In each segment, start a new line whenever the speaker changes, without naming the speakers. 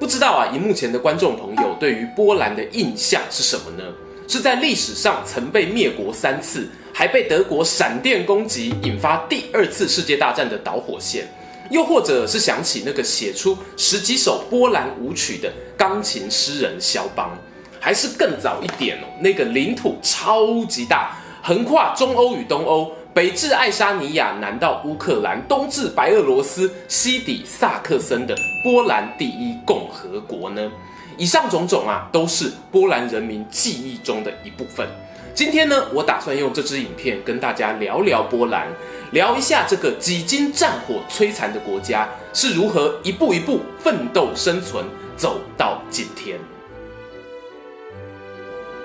不知道啊，荧幕前的观众朋友对于波兰的印象是什么呢？是在历史上曾被灭国三次，还被德国闪电攻击，引发第二次世界大战的导火线，又或者是想起那个写出十几首波兰舞曲的钢琴诗人肖邦，还是更早一点哦，那个领土超级大，横跨中欧与东欧。北至爱沙尼亚，南到乌克兰，东至白俄罗斯，西抵萨克森的波兰第一共和国呢？以上种种啊，都是波兰人民记忆中的一部分。今天呢，我打算用这支影片跟大家聊聊波兰，聊一下这个几经战火摧残的国家是如何一步一步奋斗生存，走到今天。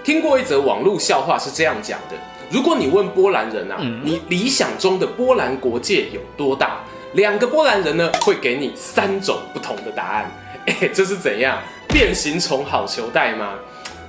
听过一则网络笑话是这样讲的。如果你问波兰人啊，你理想中的波兰国界有多大？两个波兰人呢，会给你三种不同的答案。哎，这是怎样？变形虫好球带吗？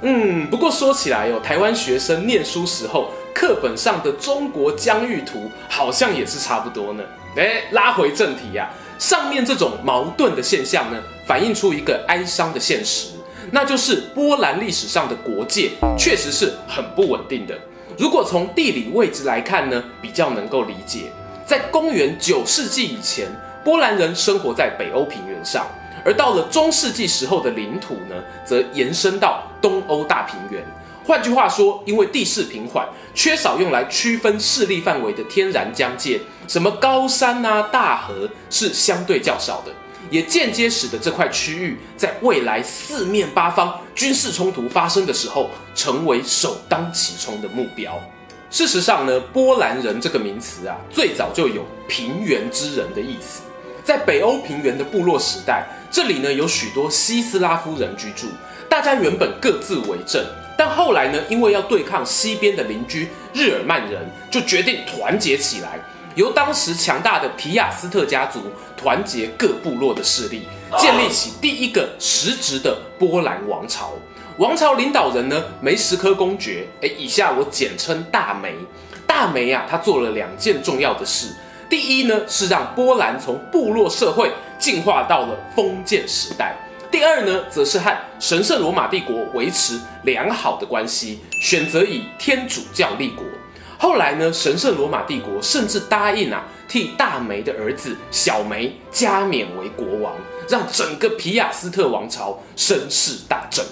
嗯，不过说起来哦，台湾学生念书时候课本上的中国疆域图好像也是差不多呢。哎，拉回正题呀，上面这种矛盾的现象呢，反映出一个哀伤的现实，那就是波兰历史上的国界确实是很不稳定的。如果从地理位置来看呢，比较能够理解。在公元九世纪以前，波兰人生活在北欧平原上，而到了中世纪时候的领土呢，则延伸到东欧大平原。换句话说，因为地势平缓，缺少用来区分势力范围的天然疆界，什么高山啊、大河是相对较少的。也间接使得这块区域在未来四面八方军事冲突发生的时候，成为首当其冲的目标。事实上呢，波兰人这个名词啊，最早就有平原之人的意思。在北欧平原的部落时代，这里呢有许多西斯拉夫人居住，大家原本各自为政，但后来呢，因为要对抗西边的邻居日耳曼人，就决定团结起来。由当时强大的皮亚斯特家族团结各部落的势力，建立起第一个实质的波兰王朝。王朝领导人呢，梅什科公爵，哎，以下我简称大梅。大梅啊，他做了两件重要的事。第一呢，是让波兰从部落社会进化到了封建时代；第二呢，则是和神圣罗马帝国维持良好的关系，选择以天主教立国。后来呢，神圣罗马帝国甚至答应啊，替大梅的儿子小梅加冕为国王，让整个皮亚斯特王朝声势大振。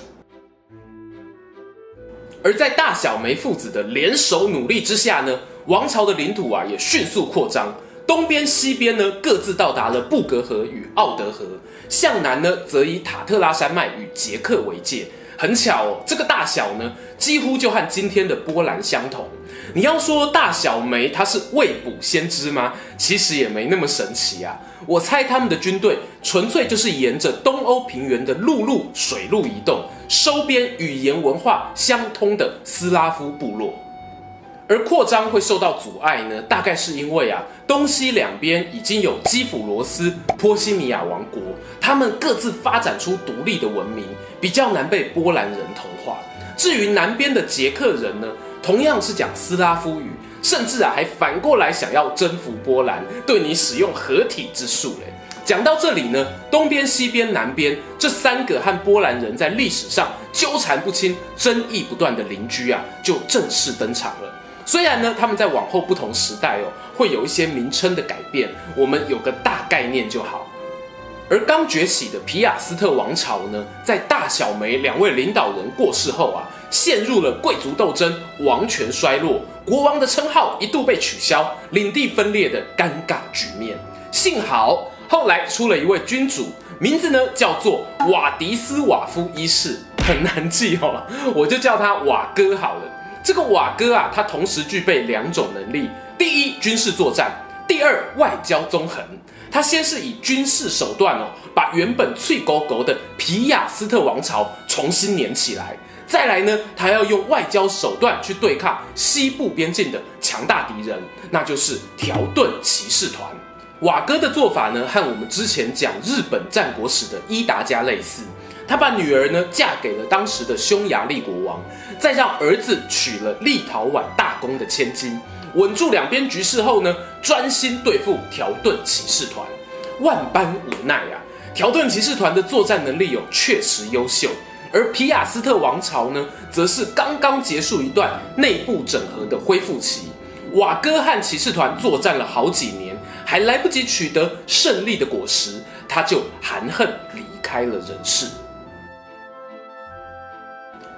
而在大小梅父子的联手努力之下呢，王朝的领土啊也迅速扩张，东边、西边呢各自到达了布格河与奥德河，向南呢则以塔特拉山脉与捷克为界。很巧哦，这个大小呢几乎就和今天的波兰相同。你要说大小梅他是未卜先知吗？其实也没那么神奇啊。我猜他们的军队纯粹就是沿着东欧平原的陆路、水路移动，收编语言文化相通的斯拉夫部落。而扩张会受到阻碍呢，大概是因为啊，东西两边已经有基辅罗斯、波西米亚王国，他们各自发展出独立的文明，比较难被波兰人同化。至于南边的捷克人呢，同样是讲斯拉夫语，甚至啊还反过来想要征服波兰，对你使用合体之术嘞。讲到这里呢，东边、西边、南边这三个和波兰人在历史上纠缠不清、争议不断的邻居啊，就正式登场了。虽然呢，他们在往后不同时代哦，会有一些名称的改变，我们有个大概念就好。而刚崛起的皮亚斯特王朝呢，在大小梅两位领导人过世后啊，陷入了贵族斗争、王权衰落、国王的称号一度被取消、领地分裂的尴尬局面。幸好后来出了一位君主，名字呢叫做瓦迪斯瓦夫一世，很难记哦，我就叫他瓦哥好了。这个瓦哥啊，他同时具备两种能力：第一，军事作战；第二，外交纵横。他先是以军事手段哦，把原本脆狗狗的皮亚斯特王朝重新粘起来，再来呢，他要用外交手段去对抗西部边境的强大敌人，那就是条顿骑士团。瓦哥的做法呢，和我们之前讲日本战国史的伊达家类似。他把女儿呢嫁给了当时的匈牙利国王，再让儿子娶了立陶宛大公的千金，稳住两边局势后呢，专心对付条顿骑士团。万般无奈啊，条顿骑士团的作战能力有确实优秀，而皮亚斯特王朝呢，则是刚刚结束一段内部整合的恢复期。瓦哥和骑士团作战了好几年，还来不及取得胜利的果实，他就含恨离开了人世。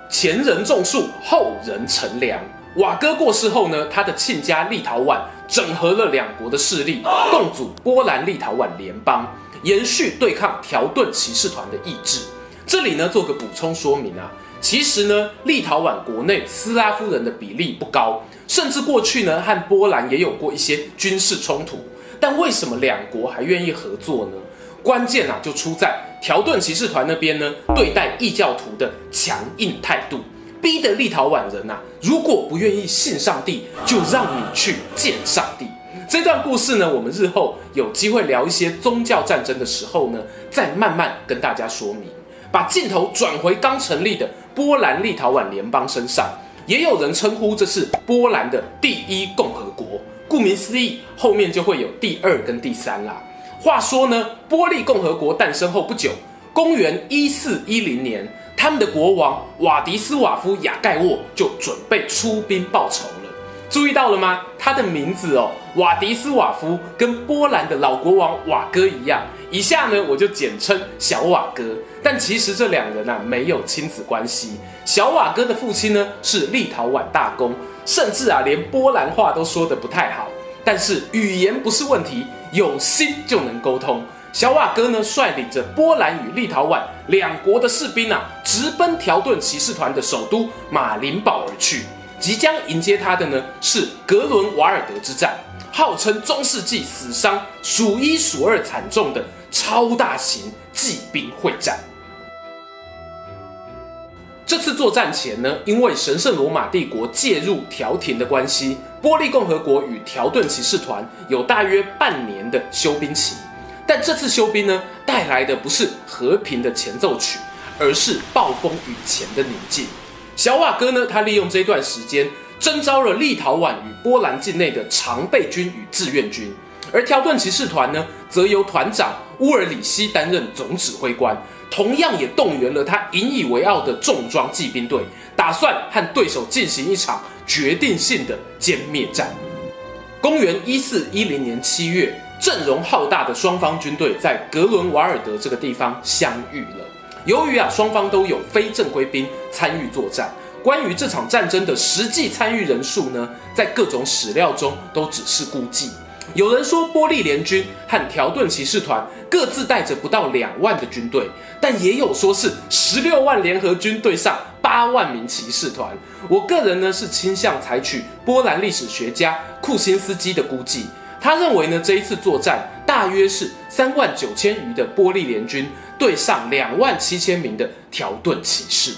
前人种树，后人乘凉。瓦哥过世后呢，他的亲家立陶宛整合了两国的势力，共组波兰立陶宛联邦，延续对抗条顿骑士团的意志。这里呢，做个补充说明啊，其实呢，立陶宛国内斯拉夫人的比例不高，甚至过去呢，和波兰也有过一些军事冲突。但为什么两国还愿意合作呢？关键啊，就出在条顿骑士团那边呢，对待异教徒的强硬态度，逼得立陶宛人呐、啊，如果不愿意信上帝，就让你去见上帝。这段故事呢，我们日后有机会聊一些宗教战争的时候呢，再慢慢跟大家说明。把镜头转回刚成立的波兰立陶宛联邦身上，也有人称呼这是波兰的第一共和国。顾名思义，后面就会有第二跟第三啦。话说呢，波利共和国诞生后不久，公元一四一零年，他们的国王瓦迪斯瓦夫亚盖沃就准备出兵报仇了。注意到了吗？他的名字哦，瓦迪斯瓦夫跟波兰的老国王瓦哥一样。以下呢，我就简称小瓦哥。但其实这两人啊，没有亲子关系。小瓦哥的父亲呢，是立陶宛大公，甚至啊，连波兰话都说得不太好。但是语言不是问题。有心就能沟通。小瓦哥呢，率领着波兰与立陶宛两国的士兵啊，直奔条顿骑士团的首都马林堡而去。即将迎接他的呢，是格伦瓦尔德之战，号称中世纪死伤数一数二惨重的超大型骑兵会战。这次作战前呢，因为神圣罗马帝国介入调停的关系，波利共和国与条顿骑士团有大约半年的休兵期。但这次休兵呢，带来的不是和平的前奏曲，而是暴风雨前的宁静。小瓦哥呢，他利用这段时间征召了立陶宛与波兰境内的常备军与志愿军，而条顿骑士团呢，则由团长乌尔里希担任总指挥官。同样也动员了他引以为傲的重装骑兵队，打算和对手进行一场决定性的歼灭战。公元一四一零年七月，阵容浩大的双方军队在格伦瓦尔德这个地方相遇了。由于啊双方都有非正规兵参与作战，关于这场战争的实际参与人数呢，在各种史料中都只是估计。有人说波利联军和条顿骑士团各自带着不到两万的军队，但也有说是十六万联合军队上八万名骑士团。我个人呢是倾向采取波兰历史学家库辛斯基的估计，他认为呢这一次作战大约是三万九千余的波利联军对上两万七千名的条顿骑士。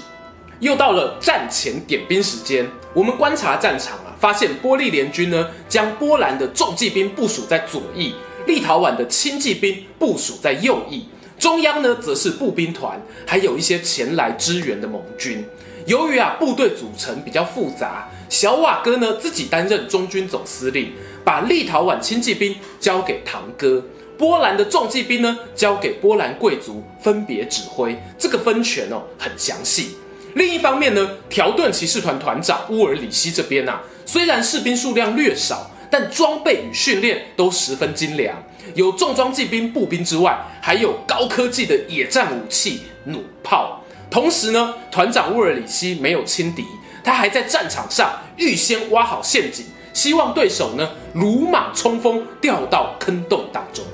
又到了战前点兵时间，我们观察战场啊，发现波利联军呢将波兰的重骑兵部署在左翼，立陶宛的轻骑兵部署在右翼，中央呢则是步兵团，还有一些前来支援的盟军。由于啊部队组成比较复杂，小瓦哥呢自己担任中军总司令，把立陶宛轻骑兵交给堂哥，波兰的重骑兵呢交给波兰贵族分别指挥。这个分权哦很详细。另一方面呢，条顿骑士团团长乌尔里希这边啊，虽然士兵数量略少，但装备与训练都十分精良，有重装骑兵、步兵之外，还有高科技的野战武器弩炮。同时呢，团长乌尔里希没有轻敌，他还在战场上预先挖好陷阱，希望对手呢鲁莽冲锋，掉到坑洞当中。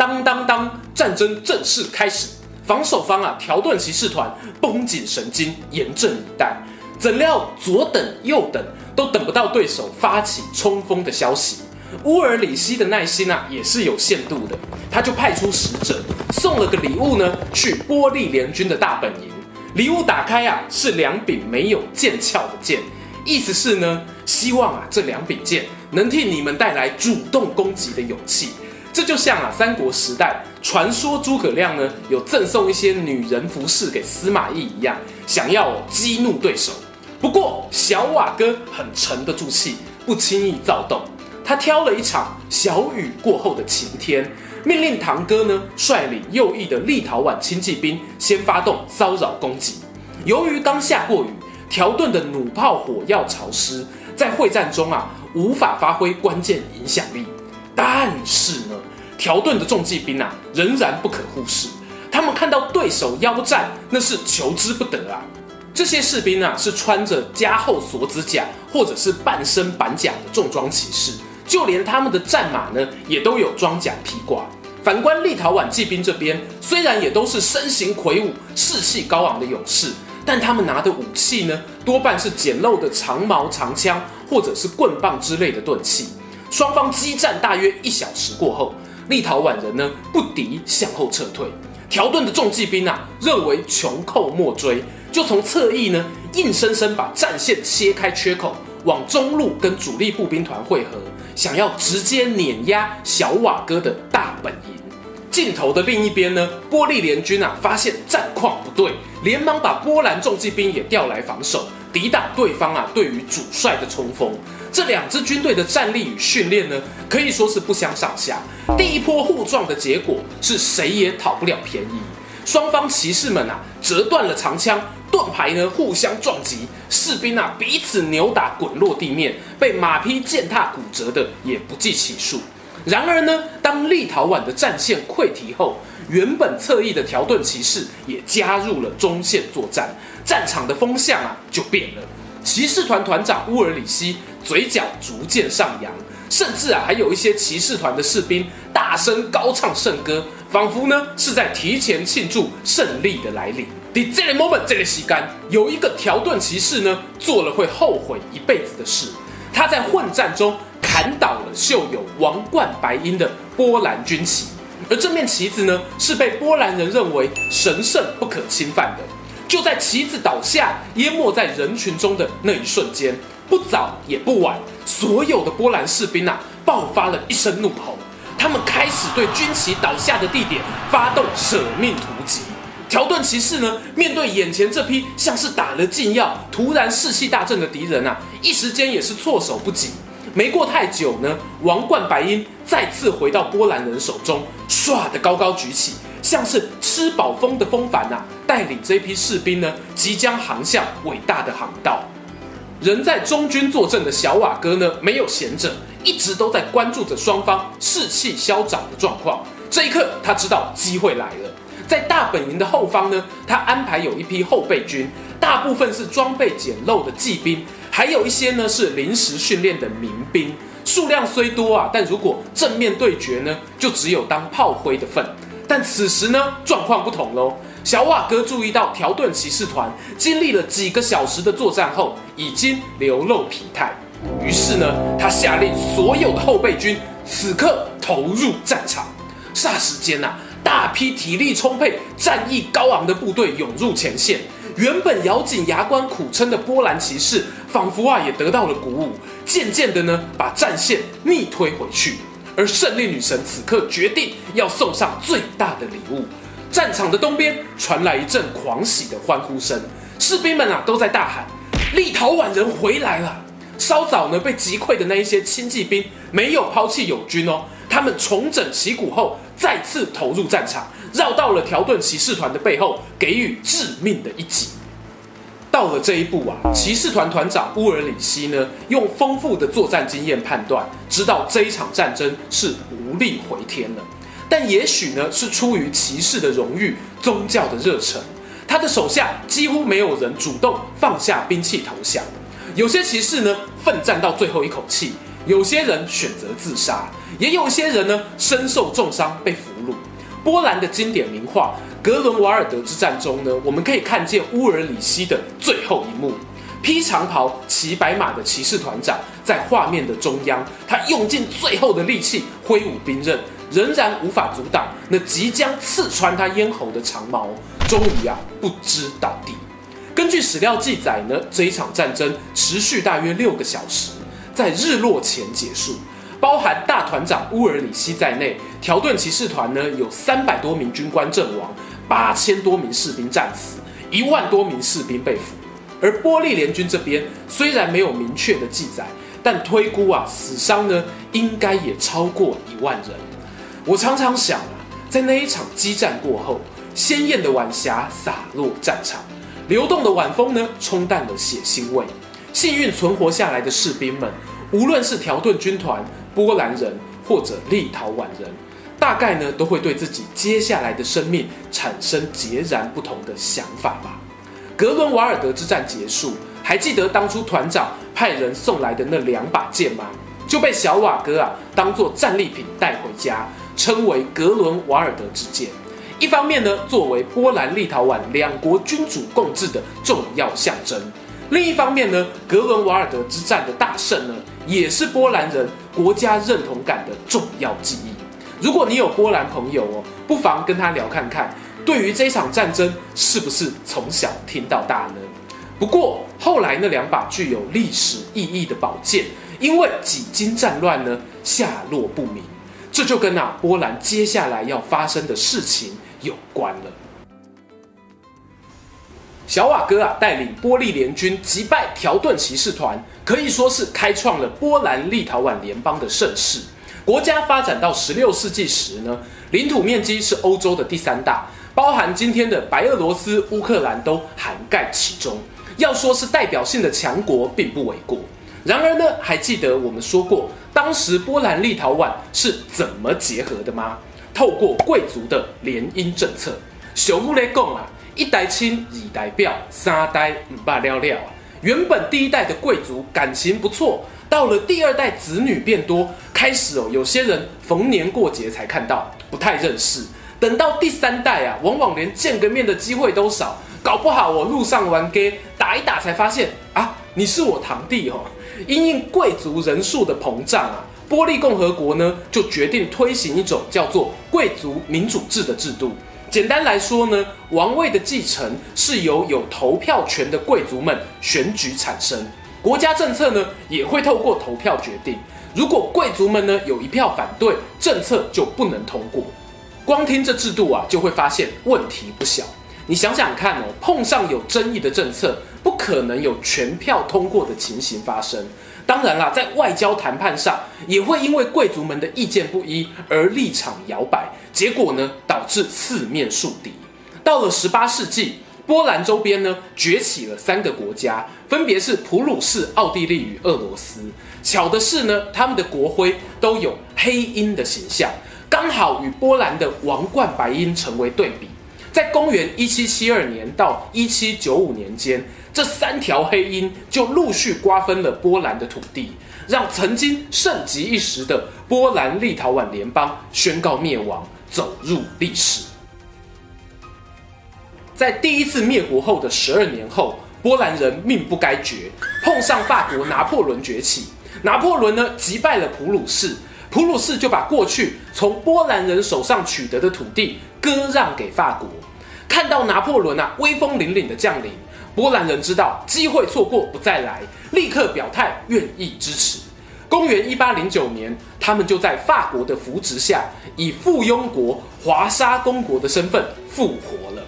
当当当，战争正式开始。防守方啊，条顿骑士团绷紧神经，严阵以待。怎料左等右等都等不到对手发起冲锋的消息。乌尔里希的耐心啊，也是有限度的。他就派出使者送了个礼物呢，去波利联军的大本营。礼物打开啊，是两柄没有剑鞘的剑，意思是呢，希望啊这两柄剑能替你们带来主动攻击的勇气。这就像啊三国时代传说诸葛亮呢有赠送一些女人服饰给司马懿一样，想要激怒对手。不过小瓦哥很沉得住气，不轻易躁动。他挑了一场小雨过后的晴天，命令堂哥呢率领右翼的立陶宛轻骑兵先发动骚扰攻击。由于刚下过雨，条顿的弩炮火药潮湿，在会战中啊无法发挥关键影响力。但是呢，条顿的重骑兵啊仍然不可忽视。他们看到对手腰战，那是求之不得啊。这些士兵啊是穿着加厚锁子甲或者是半身板甲的重装骑士。就连他们的战马呢，也都有装甲披挂。反观立陶宛骑兵这边，虽然也都是身形魁梧、士气高昂的勇士，但他们拿的武器呢，多半是简陋的长矛长枪，或者是棍棒之类的钝器。双方激战大约一小时过后，立陶宛人呢不敌，向后撤退。条顿的重骑兵啊，认为穷寇莫追，就从侧翼呢，硬生生把战线切开缺口，往中路跟主力步兵团汇合。想要直接碾压小瓦哥的大本营，镜头的另一边呢，波利联军啊发现战况不对，连忙把波兰重骑兵也调来防守，抵挡对方啊对于主帅的冲锋。这两支军队的战力与训练呢，可以说是不相上下。第一波互撞的结果是谁也讨不了便宜，双方骑士们啊折断了长枪。盾牌呢互相撞击，士兵啊彼此扭打滚落地面，被马匹践踏骨折的也不计其数。然而呢，当立陶宛的战线溃堤后，原本侧翼的条顿骑士也加入了中线作战，战场的风向啊就变了。骑士团团长乌尔里希嘴角逐渐上扬，甚至啊还有一些骑士团的士兵大声高唱圣歌，仿佛呢是在提前庆祝胜利的来临。在这个 moment，这个时间，有一个条顿骑士呢，做了会后悔一辈子的事。他在混战中砍倒了绣有王冠白鹰的波兰军旗，而这面旗子呢，是被波兰人认为神圣不可侵犯的。就在旗子倒下，淹没在人群中的那一瞬间，不早也不晚，所有的波兰士兵啊，爆发了一声怒吼，他们开始对军旗倒下的地点发动舍命突击。条顿骑士呢，面对眼前这批像是打了禁药、突然士气大振的敌人啊，一时间也是措手不及。没过太久呢，王冠白鹰再次回到波兰人手中，唰的高高举起，像是吃饱风的风帆啊，带领这批士兵呢，即将航向伟大的航道。人在中军坐镇的小瓦哥呢，没有闲着，一直都在关注着双方士气消长的状况。这一刻，他知道机会来了。在大本营的后方呢，他安排有一批后备军，大部分是装备简陋的骑兵，还有一些呢是临时训练的民兵。数量虽多啊，但如果正面对决呢，就只有当炮灰的份。但此时呢，状况不同喽。小瓦哥注意到条顿骑士团经历了几个小时的作战后，已经流露疲态。于是呢，他下令所有的后备军此刻投入战场。霎时间呐、啊。大批体力充沛、战意高昂的部队涌入前线，原本咬紧牙关苦撑的波兰骑士，仿佛啊也得到了鼓舞，渐渐的呢把战线逆推回去。而胜利女神此刻决定要送上最大的礼物。战场的东边传来一阵狂喜的欢呼声，士兵们啊都在大喊：“立陶宛人回来了！”稍早呢被击溃的那一些轻骑兵没有抛弃友军哦，他们重整旗鼓后。再次投入战场，绕到了条顿骑士团的背后，给予致命的一击。到了这一步啊，骑士团团长乌尔里希呢，用丰富的作战经验判断，知道这一场战争是无力回天了。但也许呢，是出于骑士的荣誉、宗教的热忱，他的手下几乎没有人主动放下兵器投降。有些骑士呢，奋战到最后一口气。有些人选择自杀，也有些人呢身受重伤被俘虏。波兰的经典名画《格伦瓦尔德之战》中呢，我们可以看见乌尔里希的最后一幕：披长袍、骑白马的骑士团长在画面的中央，他用尽最后的力气挥舞兵刃，仍然无法阻挡那即将刺穿他咽喉的长矛，终于啊不支倒地。根据史料记载呢，这一场战争持续大约六个小时，在日落前结束。包含大团长乌尔里希在内，条顿骑士团呢有三百多名军官阵亡，八千多名士兵战死，一万多名士兵被俘。而波利联军这边虽然没有明确的记载，但推估啊死伤呢应该也超过一万人。我常常想啊，在那一场激战过后，鲜艳的晚霞洒落战场，流动的晚风呢冲淡了血腥味。幸运存活下来的士兵们，无论是条顿军团、波兰人或者立陶宛人，大概呢都会对自己接下来的生命产生截然不同的想法吧。格伦瓦尔德之战结束，还记得当初团长派人送来的那两把剑吗？就被小瓦哥啊当做战利品带回家，称为格伦瓦尔德之剑。一方面呢，作为波兰立陶宛两国君主共治的重要象征；另一方面呢，格伦瓦尔德之战的大胜呢，也是波兰人国家认同感的重要记忆。如果你有波兰朋友哦，不妨跟他聊看看，对于这场战争是不是从小听到大呢？不过后来那两把具有历史意义的宝剑，因为几经战乱呢，下落不明。这就跟啊波兰接下来要发生的事情有关了。小瓦哥啊带领波利联军击败条顿骑士团，可以说是开创了波兰立陶宛联邦的盛世。国家发展到十六世纪时呢，领土面积是欧洲的第三大，包含今天的白俄罗斯、乌克兰都涵盖其中。要说是代表性的强国，并不为过。然而呢，还记得我们说过，当时波兰立陶宛是怎么结合的吗？透过贵族的联姻政策。小木雷贡啊，一代亲，二代表，三代唔罢了了。原本第一代的贵族感情不错，到了第二代子女变多，开始哦，有些人逢年过节才看到，不太认识。等到第三代啊，往往连见个面的机会都少，搞不好我路上玩 gay 打一打才发现啊，你是我堂弟哦。因应贵族人数的膨胀啊，波利共和国呢就决定推行一种叫做贵族民主制的制度。简单来说呢，王位的继承是由有投票权的贵族们选举产生，国家政策呢也会透过投票决定。如果贵族们呢有一票反对，政策就不能通过。光听这制度啊，就会发现问题不小。你想想看哦，碰上有争议的政策，不可能有全票通过的情形发生。当然啦，在外交谈判上，也会因为贵族们的意见不一而立场摇摆，结果呢，导致四面树敌。到了十八世纪，波兰周边呢，崛起了三个国家，分别是普鲁士、奥地利与俄罗斯。巧的是呢，他们的国徽都有黑鹰的形象，刚好与波兰的王冠白鹰成为对比。在公元一七七二年到一七九五年间，这三条黑鹰就陆续瓜分了波兰的土地，让曾经盛极一时的波兰立陶宛联邦宣告灭亡，走入历史。在第一次灭国后的十二年后，波兰人命不该绝，碰上法国拿破仑崛起，拿破仑呢击败了普鲁士，普鲁士就把过去从波兰人手上取得的土地割让给法国。看到拿破仑啊威风凛凛的降临，波兰人知道机会错过不再来，立刻表态愿意支持。公元一八零九年，他们就在法国的扶持下，以附庸国华沙公国的身份复活了。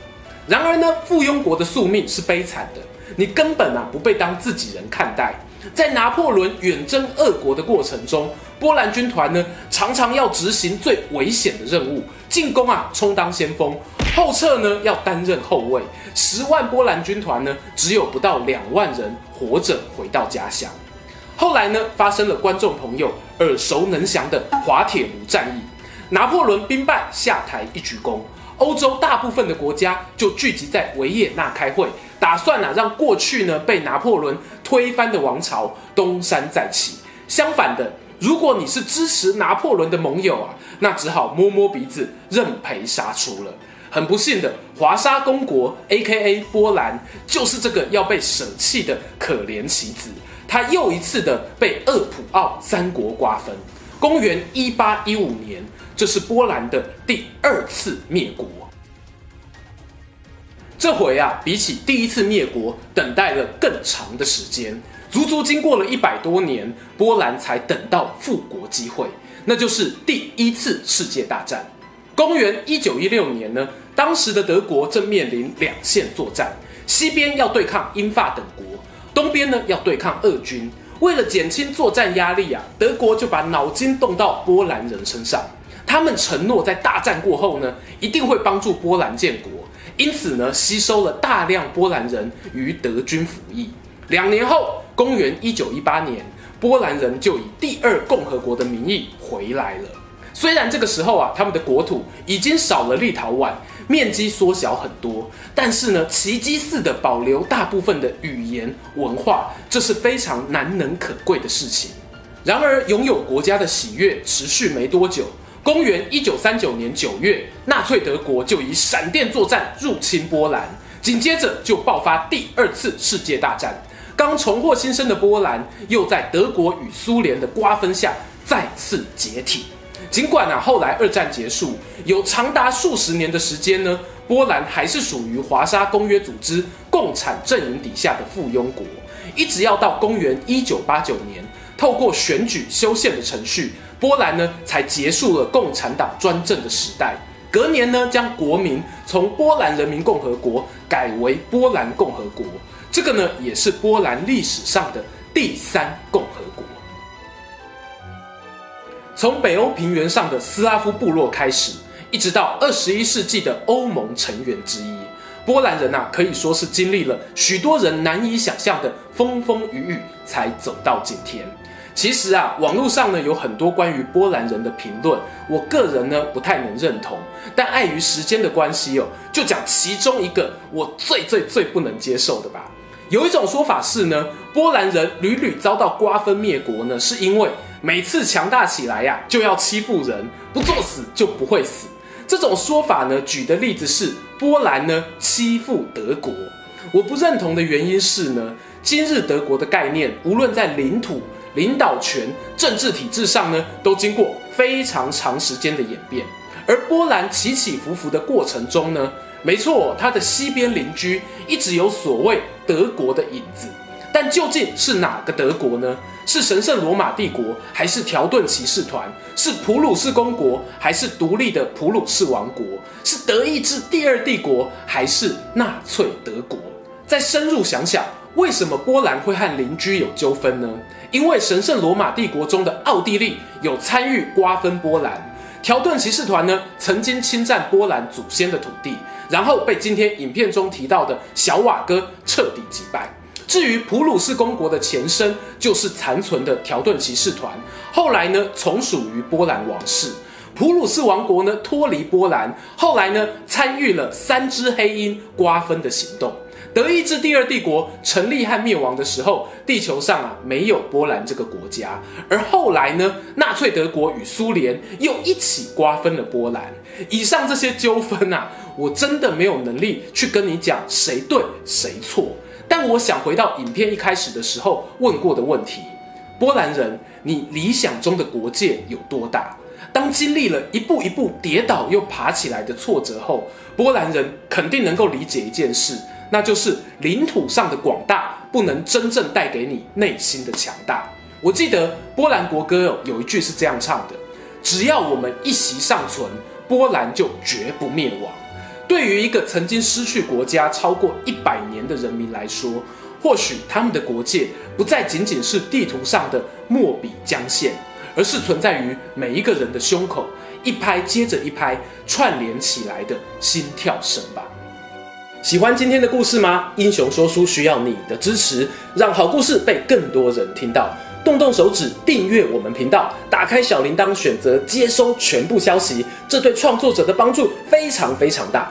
然而呢，附庸国的宿命是悲惨的，你根本啊不被当自己人看待。在拿破仑远征俄国的过程中，波兰军团呢常常要执行最危险的任务，进攻啊充当先锋。后撤呢，要担任后卫。十万波兰军团呢，只有不到两万人活着回到家乡。后来呢，发生了观众朋友耳熟能详的滑铁卢战役。拿破仑兵败下台一鞠躬，欧洲大部分的国家就聚集在维也纳开会，打算啊让过去呢被拿破仑推翻的王朝东山再起。相反的，如果你是支持拿破仑的盟友啊，那只好摸摸鼻子认赔杀出了。很不幸的，华沙公国 （A.K.A. 波兰）就是这个要被舍弃的可怜棋子。他又一次的被厄普奥三国瓜分。公元一八一五年，这是波兰的第二次灭国。这回啊，比起第一次灭国，等待了更长的时间，足足经过了一百多年，波兰才等到复国机会，那就是第一次世界大战。公元一九一六年呢，当时的德国正面临两线作战，西边要对抗英法等国，东边呢要对抗俄军。为了减轻作战压力啊，德国就把脑筋动到波兰人身上，他们承诺在大战过后呢，一定会帮助波兰建国。因此呢，吸收了大量波兰人于德军服役。两年后，公元一九一八年，波兰人就以第二共和国的名义回来了。虽然这个时候啊，他们的国土已经少了立陶宛，面积缩小很多，但是呢，奇迹似的保留大部分的语言文化，这是非常难能可贵的事情。然而，拥有国家的喜悦持续没多久。公元一九三九年九月，纳粹德国就以闪电作战入侵波兰，紧接着就爆发第二次世界大战。刚重获新生的波兰，又在德国与苏联的瓜分下再次解体。尽管啊，后来二战结束，有长达数十年的时间呢，波兰还是属于华沙公约组织共产阵营底下的附庸国，一直要到公元一九八九年，透过选举修宪的程序。波兰呢，才结束了共产党专政的时代。隔年呢，将国名从波兰人民共和国改为波兰共和国。这个呢，也是波兰历史上的第三共和国。从北欧平原上的斯拉夫部落开始，一直到二十一世纪的欧盟成员之一，波兰人呐、啊，可以说是经历了许多人难以想象的风风雨雨，才走到今天。其实啊，网络上呢有很多关于波兰人的评论，我个人呢不太能认同。但碍于时间的关系哦，就讲其中一个我最最最不能接受的吧。有一种说法是呢，波兰人屡屡遭到瓜分灭国呢，是因为每次强大起来呀、就要欺负人，不作死就不会死。这种说法呢，举的例子是波兰呢欺负德国。我不认同的原因是呢，今日德国的概念，无论在领土。领导权、政治体制上呢，都经过非常长时间的演变。而波兰起起伏伏的过程中呢，没错，它的西边邻居一直有所谓德国的影子。但究竟是哪个德国呢？是神圣罗马帝国，还是条顿骑士团？是普鲁士公国，还是独立的普鲁士王国？是德意志第二帝国，还是纳粹德国？再深入想想。为什么波兰会和邻居有纠纷呢？因为神圣罗马帝国中的奥地利有参与瓜分波兰，条顿骑士团呢曾经侵占波兰祖先的土地，然后被今天影片中提到的小瓦哥彻底击败。至于普鲁士公国的前身就是残存的条顿骑士团，后来呢从属于波兰王室。普鲁士王国呢脱离波兰，后来呢参与了三只黑鹰瓜分的行动。德意志第二帝国成立和灭亡的时候，地球上啊没有波兰这个国家。而后来呢，纳粹德国与苏联又一起瓜分了波兰。以上这些纠纷啊，我真的没有能力去跟你讲谁对谁错。但我想回到影片一开始的时候问过的问题：波兰人，你理想中的国界有多大？当经历了一步一步跌倒又爬起来的挫折后，波兰人肯定能够理解一件事。那就是领土上的广大不能真正带给你内心的强大。我记得波兰国歌有一句是这样唱的：“只要我们一息尚存，波兰就绝不灭亡。”对于一个曾经失去国家超过一百年的人民来说，或许他们的国界不再仅仅是地图上的墨笔将线，而是存在于每一个人的胸口，一拍接着一拍串联起来的心跳声吧。喜欢今天的故事吗？英雄说书需要你的支持，让好故事被更多人听到。动动手指订阅我们频道，打开小铃铛，选择接收全部消息，这对创作者的帮助非常非常大。